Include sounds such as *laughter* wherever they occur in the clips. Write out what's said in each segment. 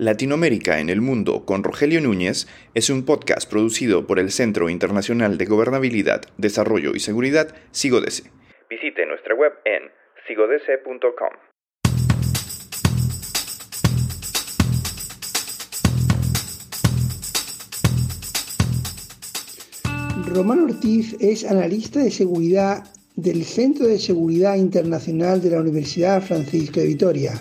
Latinoamérica en el Mundo con Rogelio Núñez es un podcast producido por el Centro Internacional de Gobernabilidad, Desarrollo y Seguridad, SIGODESE. Visite nuestra web en sigodese.com. Román Ortiz es analista de seguridad del Centro de Seguridad Internacional de la Universidad Francisco de Vitoria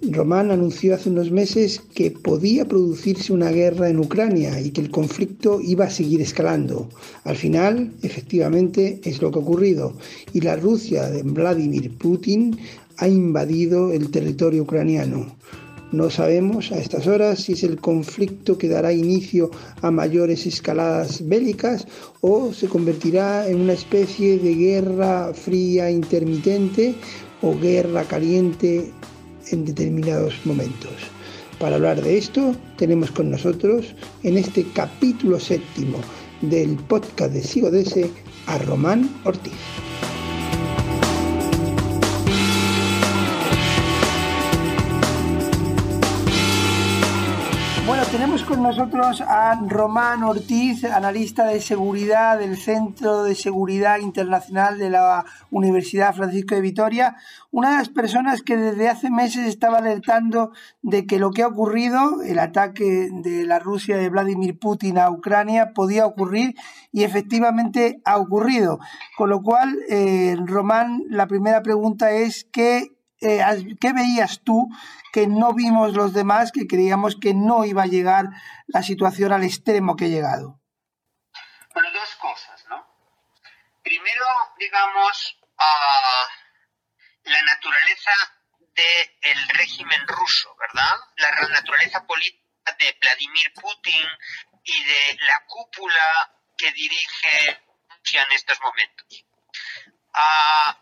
Román anunció hace unos meses que podía producirse una guerra en Ucrania y que el conflicto iba a seguir escalando. Al final, efectivamente, es lo que ha ocurrido y la Rusia de Vladimir Putin ha invadido el territorio ucraniano. No sabemos a estas horas si es el conflicto que dará inicio a mayores escaladas bélicas o se convertirá en una especie de guerra fría intermitente o guerra caliente en determinados momentos. Para hablar de esto, tenemos con nosotros en este capítulo séptimo del podcast de Sigodese a Román Ortiz. Tenemos con nosotros a Román Ortiz, analista de seguridad del Centro de Seguridad Internacional de la Universidad Francisco de Vitoria, una de las personas que desde hace meses estaba alertando de que lo que ha ocurrido, el ataque de la Rusia de Vladimir Putin a Ucrania, podía ocurrir y efectivamente ha ocurrido. Con lo cual, eh, Román, la primera pregunta es ¿qué, eh, ¿qué veías tú que no vimos los demás, que creíamos que no iba a llegar la situación al extremo que ha llegado? Bueno, dos cosas, ¿no? Primero, digamos, uh, la naturaleza del régimen ruso, ¿verdad? La naturaleza política de Vladimir Putin y de la cúpula que dirige Rusia en estos momentos. Uh,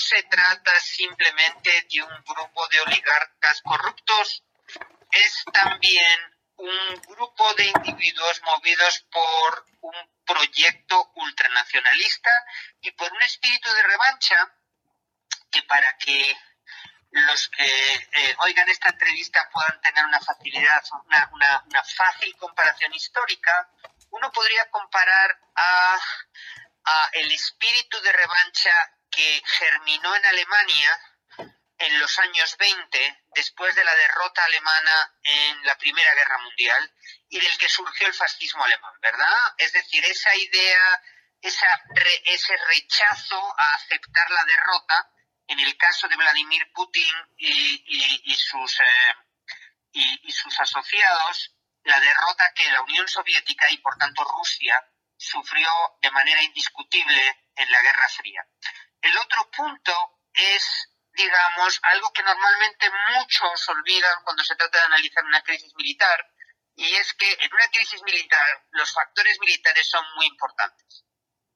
se trata simplemente de un grupo de oligarcas corruptos, es también un grupo de individuos movidos por un proyecto ultranacionalista y por un espíritu de revancha que para que los que eh, oigan esta entrevista puedan tener una facilidad, una, una fácil comparación histórica, uno podría comparar a, a el espíritu de revancha que germinó en Alemania en los años 20, después de la derrota alemana en la Primera Guerra Mundial, y del que surgió el fascismo alemán, ¿verdad? Es decir, esa idea, ese rechazo a aceptar la derrota, en el caso de Vladimir Putin y, sus, eh, y sus asociados, la derrota que la Unión Soviética y por tanto Rusia sufrió de manera indiscutible en la Guerra Fría. Otro punto es, digamos, algo que normalmente muchos olvidan cuando se trata de analizar una crisis militar, y es que en una crisis militar los factores militares son muy importantes.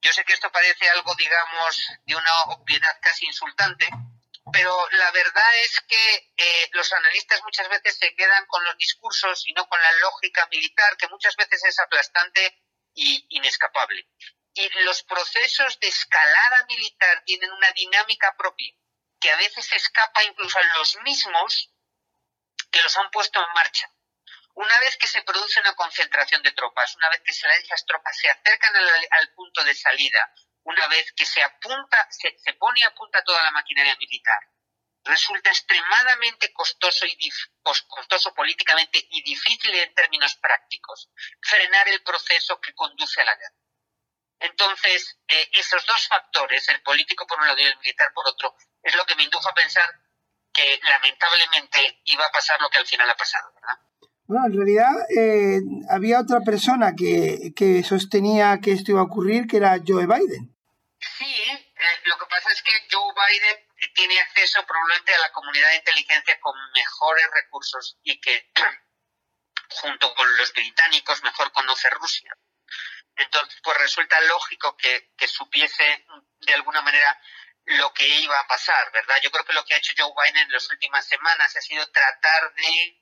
Yo sé que esto parece algo, digamos, de una obviedad casi insultante, pero la verdad es que eh, los analistas muchas veces se quedan con los discursos y no con la lógica militar, que muchas veces es aplastante y inescapable y los procesos de escalada militar tienen una dinámica propia que a veces escapa incluso a los mismos que los han puesto en marcha. Una vez que se produce una concentración de tropas, una vez que esas tropas se acercan al, punto de salida, una vez que se apunta, se, pone a punta toda la maquinaria militar, resulta extremadamente costoso y costoso políticamente y difícil en términos prácticos frenar el proceso que conduce a la guerra. Entonces, eh, esos dos factores, el político por un lado y el militar por otro, es lo que me indujo a pensar que lamentablemente iba a pasar lo que al final ha pasado, ¿verdad? Bueno, en realidad eh, había otra persona que, que, sostenía que esto iba a ocurrir, que era Joe Biden. Sí, eh, lo que pasa es que Joe Biden tiene acceso probablemente a la comunidad de inteligencia con mejores recursos y que *clears throat* junto con los británicos mejor conoce Rusia. Entonces, pues resulta lógico que, supiese de alguna manera lo que iba a pasar, ¿verdad? Yo creo que lo que ha hecho Joe Biden en las últimas semanas ha sido tratar de,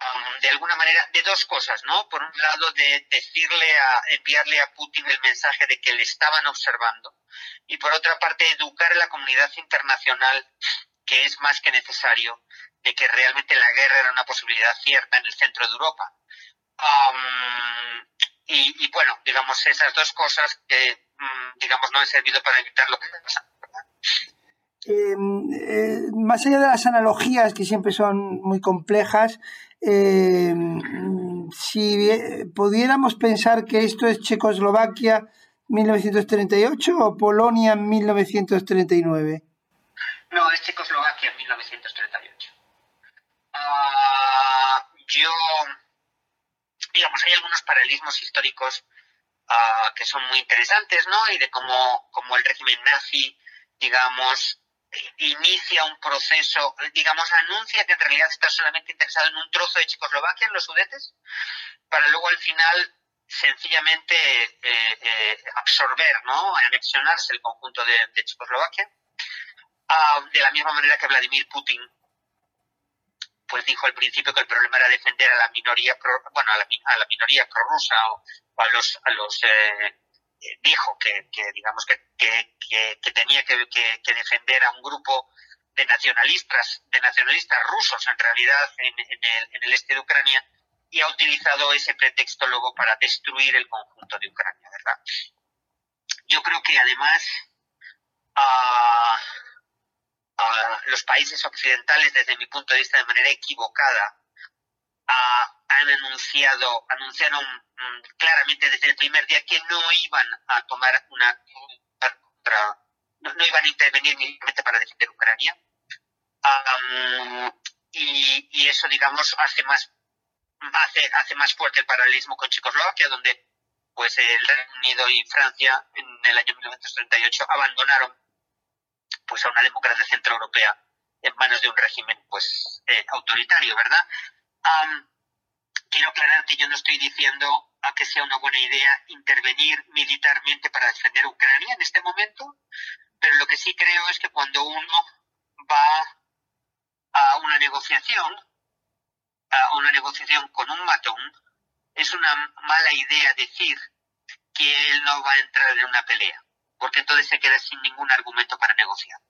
um, de alguna manera, de dos cosas, ¿no? Por un lado, de decirle a, enviarle a Putin el mensaje de que le estaban observando, y por otra parte, educar a la comunidad internacional, que es más que necesario, de que realmente la guerra era una posibilidad cierta en el centro de Europa. Y, bueno, digamos, esas dos cosas que, mm, digamos, no han servido para evitar lo que pasa. Em, eh, más allá de las analogías que siempre son muy complejas, em, si pudiéramos pensar que esto es Checoslovaquia 1938 o Polonia 1939. No, es Checoslovaquia 1938. Ah, yo, digamos, hay algunos paralelismos históricos ah, que son muy interesantes, ¿no? Y de cómo, cómo el régimen nazi, digamos, inicia un proceso, digamos, anuncia que en realidad está solamente interesado en un trozo de Checoslovaquia, en los Sudetes, para luego al final sencillamente eh, eh, absorber, ¿no? anexionarse el conjunto de, Checoslovaquia, ah, de la misma manera que Vladimir Putin pues dijo al principio que el problema era defender a la minoría bueno a la, minoría prorrusa o, a los a los eh, dijo que, digamos que, tenía que, defender a un grupo de nacionalistas, de nacionalistas rusos en realidad en, el, este de Ucrania y ha utilizado ese pretexto luego para destruir el conjunto de Ucrania, ¿verdad? Yo creo que además los países occidentales, desde mi punto de vista, de manera equivocada, han anunciado, anunciaron mm, claramente desde el primer día que no iban a tomar una contra, no, iban a intervenir militarmente para defender Ucrania. y, y, eso, digamos, hace más, hace, hace más fuerte el paralelismo con Checoslovaquia, donde pues el Reino Unido y Francia en el año 1938 abandonaron pues a una democracia centroeuropea en manos de un régimen pues eh, autoritario, ¿verdad? quiero aclarar que yo no estoy diciendo a que sea una buena idea intervenir militarmente para defender Ucrania en este momento, pero lo que sí creo es que cuando uno va a una negociación, a una negociación con un matón, es una mala idea decir que él no va a entrar en una pelea, porque entonces se queda sin ningún argumento para negociar.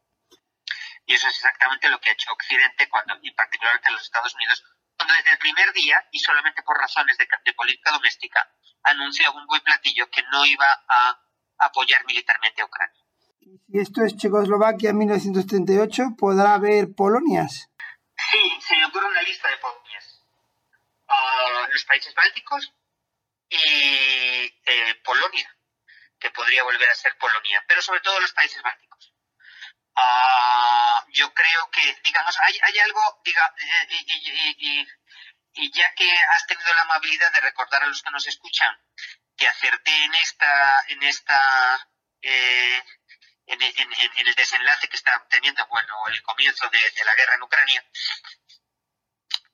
Y eso es exactamente lo que ha hecho Occidente cuando, y particularmente los Estados Unidos, cuando desde el primer día, y solamente por razones de, política doméstica, anunció a un buen platillo que no iba a apoyar militarmente a Ucrania. Si esto es Checoslovaquia en 1938, ¿podrá haber Polonias? Sí, se me ocurre una lista de Polonias. Ah, los países bálticos y eh, Polonia, que podría volver a ser Polonia, pero sobre todo los países bálticos. Ah, yo creo que, digamos, hay, hay algo, diga, y, ya que has tenido la amabilidad de recordar a los que nos escuchan que acerté en esta, en esta, eh, en, el desenlace que está teniendo, bueno, el comienzo de, la guerra en Ucrania,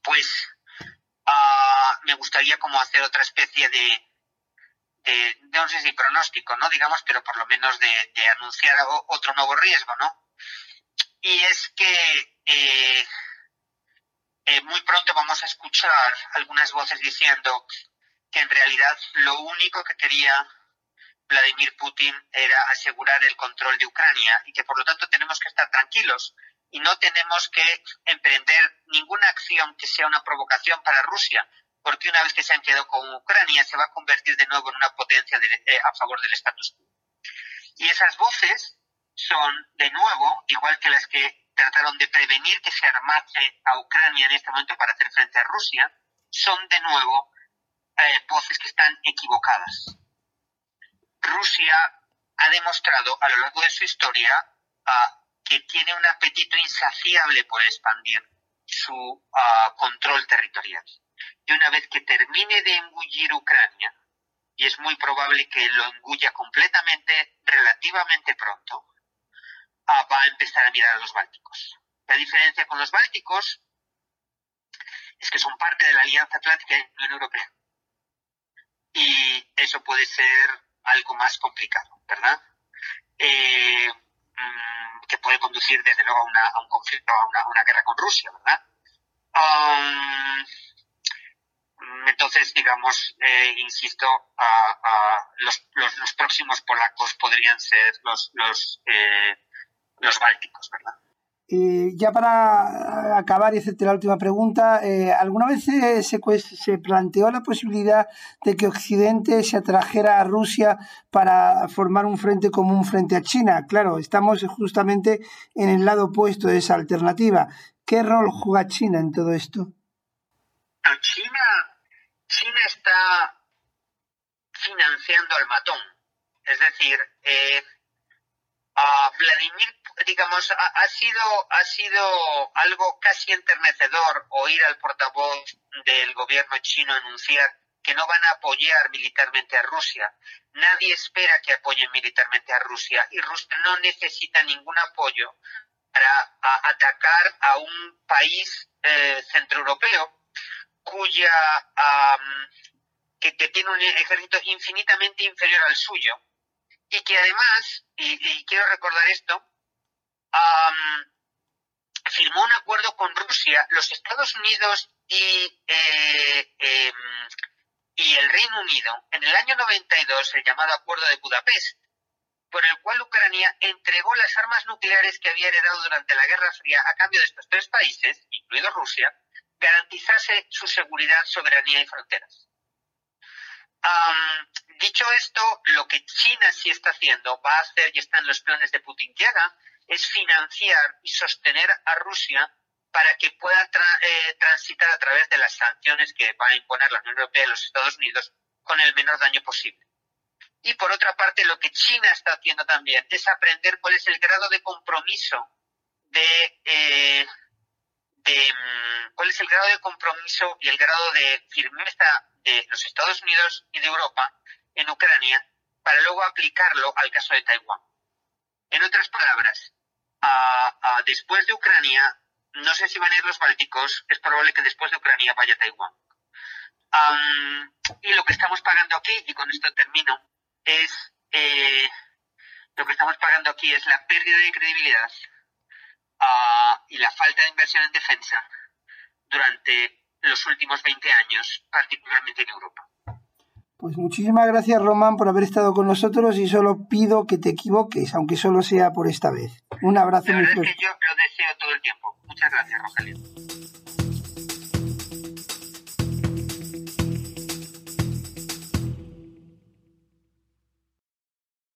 pues ah, me gustaría como hacer otra especie de, de, no sé si pronóstico, ¿no? Digamos, pero por lo menos de, anunciar otro nuevo riesgo, ¿no? y es que eh, eh, muy pronto vamos a escuchar algunas voces diciendo que en realidad lo único que quería Vladimir Putin era asegurar el control de Ucrania y que por lo tanto tenemos que estar tranquilos y no tenemos que emprender ninguna acción que sea una provocación para Rusia, porque una vez que se han quedado con Ucrania se va a convertir de nuevo en una potencia eh, a favor del status quo. Y esas voces son, de nuevo, igual que las que trataron de prevenir que se armase a Ucrania en este momento para hacer frente a Rusia, son de nuevo eh, voces que están equivocadas. Rusia ha demostrado a lo largo de su historia ah, que tiene un apetito insaciable por expandir su ah, control territorial. Y una vez que termine de engullir Ucrania, y es muy probable que lo engulla completamente relativamente pronto, va a empezar a mirar a los bálticos. La diferencia con los bálticos es que son parte de la Alianza Atlántica y la Unión Europea. Y eso puede ser algo más complicado, ¿verdad? Eh, mm, que puede conducir desde luego a, un conflicto, a una, guerra con Rusia, ¿verdad? Um, entonces, digamos, eh, insisto, los, los, próximos polacos podrían ser los, los eh, los bálticos, ¿verdad? Eh, ya para acabar y hacerte la última pregunta, eh, ¿alguna vez se, se, planteó la posibilidad de que Occidente se atrajera a Rusia para formar un frente común frente a China? Claro, estamos justamente en el lado opuesto de esa alternativa. ¿Qué rol juega China en todo esto? China, China está financiando al matón. Es decir, eh, a Vladimir digamos, ha, sido, ha sido algo casi enternecedor oír al portavoz del gobierno chino anunciar que no van a apoyar militarmente a Rusia. Nadie espera que apoyen militarmente a Rusia y Rusia no necesita ningún apoyo para atacar a un país eh, centroeuropeo cuya que, tiene un ejército infinitamente inferior al suyo y que además, y quiero recordar esto, firmó un acuerdo con Rusia, los Estados Unidos y, eh, em, y el Reino Unido en el año 92, el llamado Acuerdo de Budapest, por el cual Ucrania entregó las armas nucleares que había heredado durante la Guerra Fría a cambio de estos tres países, incluido Rusia, garantizase su seguridad, soberanía y fronteras. dicho esto, lo que China sí está haciendo, va a hacer y está en los planes de Putin que haga, es financiar y sostener a Rusia para que pueda eh, transitar a través de las sanciones que va a imponer la Unión Europea y los Estados Unidos con el menor daño posible. Y por otra parte, lo que China está haciendo también es aprender cuál es el grado de compromiso de, eh, mm, cuál es el grado de compromiso y el grado de firmeza de los Estados Unidos y de Europa en Ucrania para luego aplicarlo al caso de Taiwán. En otras palabras, después de Ucrania, no sé si van a ir los bálticos, es probable que después de Ucrania vaya Taiwán. y lo que estamos pagando aquí, y con esto termino, es eh, lo que estamos pagando aquí es la pérdida de credibilidad y la falta de inversión en defensa durante los últimos 20 años, particularmente en Europa. Pues muchísimas gracias Román por haber estado con nosotros y solo pido que te equivoques, aunque solo sea por esta vez. Un abrazo muy fuerte. Es que yo lo deseo todo el tiempo. Muchas gracias, Rogelio.